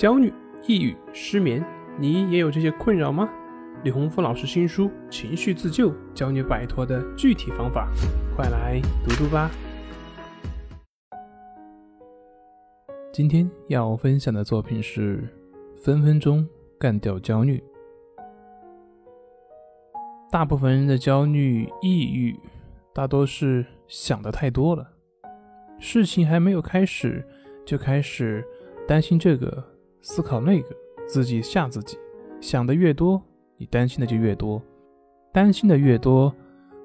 焦虑、抑郁、失眠，你也有这些困扰吗？李洪福老师新书《情绪自救》教你摆脱的具体方法，快来读读吧。今天要分享的作品是《分分钟干掉焦虑》。大部分人的焦虑、抑郁，大多是想的太多了，事情还没有开始，就开始担心这个。思考那个，自己吓自己，想的越多，你担心的就越多，担心的越多，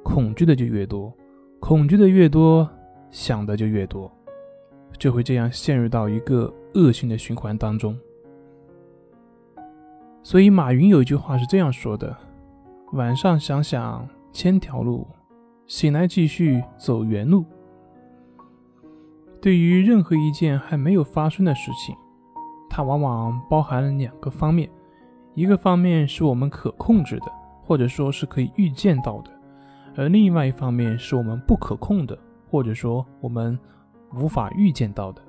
恐惧的就越多，恐惧的越多，想的就越多，就会这样陷入到一个恶性的循环当中。所以马云有一句话是这样说的：晚上想想千条路，醒来继续走原路。对于任何一件还没有发生的事情。它往往包含了两个方面，一个方面是我们可控制的，或者说是可以预见到的，而另外一方面是我们不可控的，或者说我们无法预见到的。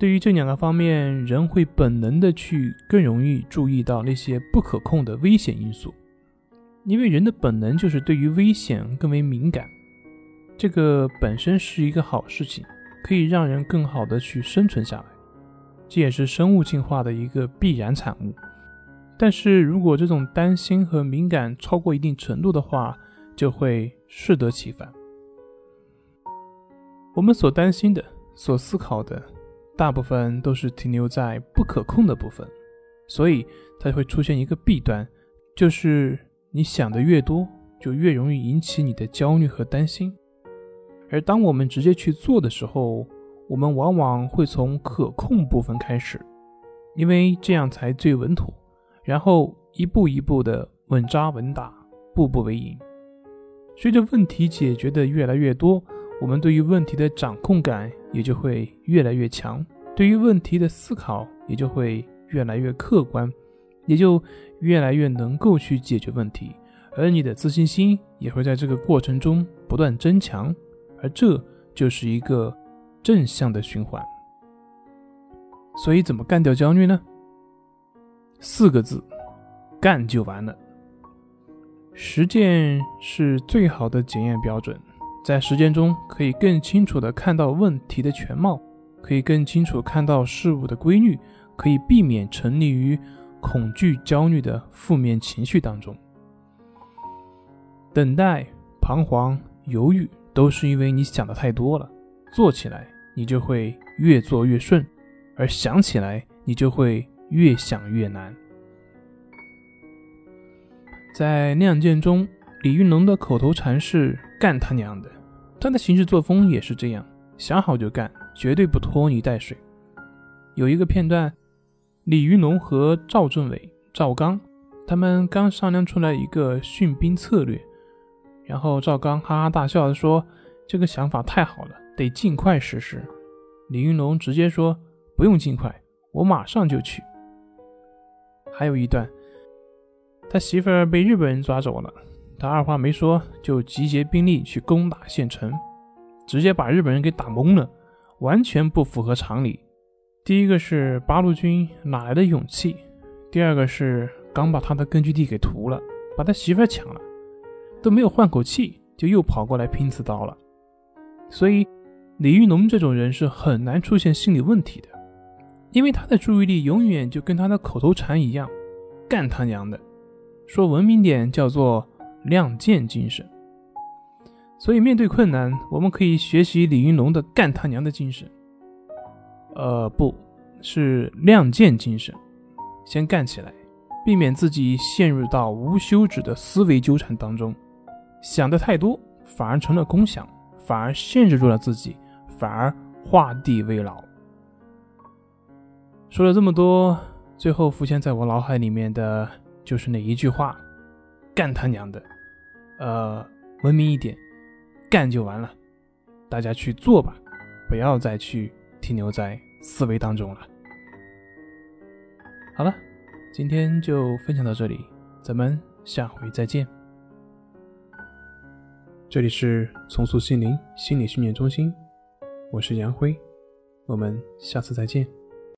对于这两个方面，人会本能的去更容易注意到那些不可控的危险因素，因为人的本能就是对于危险更为敏感，这个本身是一个好事情，可以让人更好的去生存下来。这也是生物进化的一个必然产物，但是如果这种担心和敏感超过一定程度的话，就会适得其反。我们所担心的、所思考的，大部分都是停留在不可控的部分，所以它会出现一个弊端，就是你想的越多，就越容易引起你的焦虑和担心，而当我们直接去做的时候，我们往往会从可控部分开始，因为这样才最稳妥，然后一步一步的稳扎稳打，步步为营。随着问题解决的越来越多，我们对于问题的掌控感也就会越来越强，对于问题的思考也就会越来越客观，也就越来越能够去解决问题，而你的自信心也会在这个过程中不断增强，而这就是一个。正向的循环，所以怎么干掉焦虑呢？四个字，干就完了。实践是最好的检验标准，在实践中可以更清楚的看到问题的全貌，可以更清楚看到事物的规律，可以避免沉溺于恐惧、焦虑的负面情绪当中。等待、彷徨、犹豫，都是因为你想的太多了，做起来。你就会越做越顺，而想起来你就会越想越难。在《亮剑》中，李云龙的口头禅是“干他娘的”，他的行事作风也是这样，想好就干，绝对不拖泥带水。有一个片段，李云龙和赵政委赵刚他们刚商量出来一个训兵策略，然后赵刚哈哈大笑的说：“这个想法太好了。”得尽快实施。李云龙直接说：“不用尽快，我马上就去。”还有一段，他媳妇儿被日本人抓走了，他二话没说就集结兵力去攻打县城，直接把日本人给打懵了，完全不符合常理。第一个是八路军哪来的勇气？第二个是刚把他的根据地给屠了，把他媳妇儿抢了，都没有换口气，就又跑过来拼刺刀了。所以。李云龙这种人是很难出现心理问题的，因为他的注意力永远就跟他的口头禅一样，干他娘的！说文明点叫做亮剑精神。所以面对困难，我们可以学习李云龙的干他娘的精神。呃，不是亮剑精神，先干起来，避免自己陷入到无休止的思维纠缠当中，想的太多反而成了空想，反而限制住了自己。反而画地为牢。说了这么多，最后浮现在我脑海里面的就是那一句话：“干他娘的！”呃，文明一点，干就完了。大家去做吧，不要再去停留在思维当中了。好了，今天就分享到这里，咱们下回再见。这里是重塑心灵心理训练中心。我是杨辉，我们下次再见。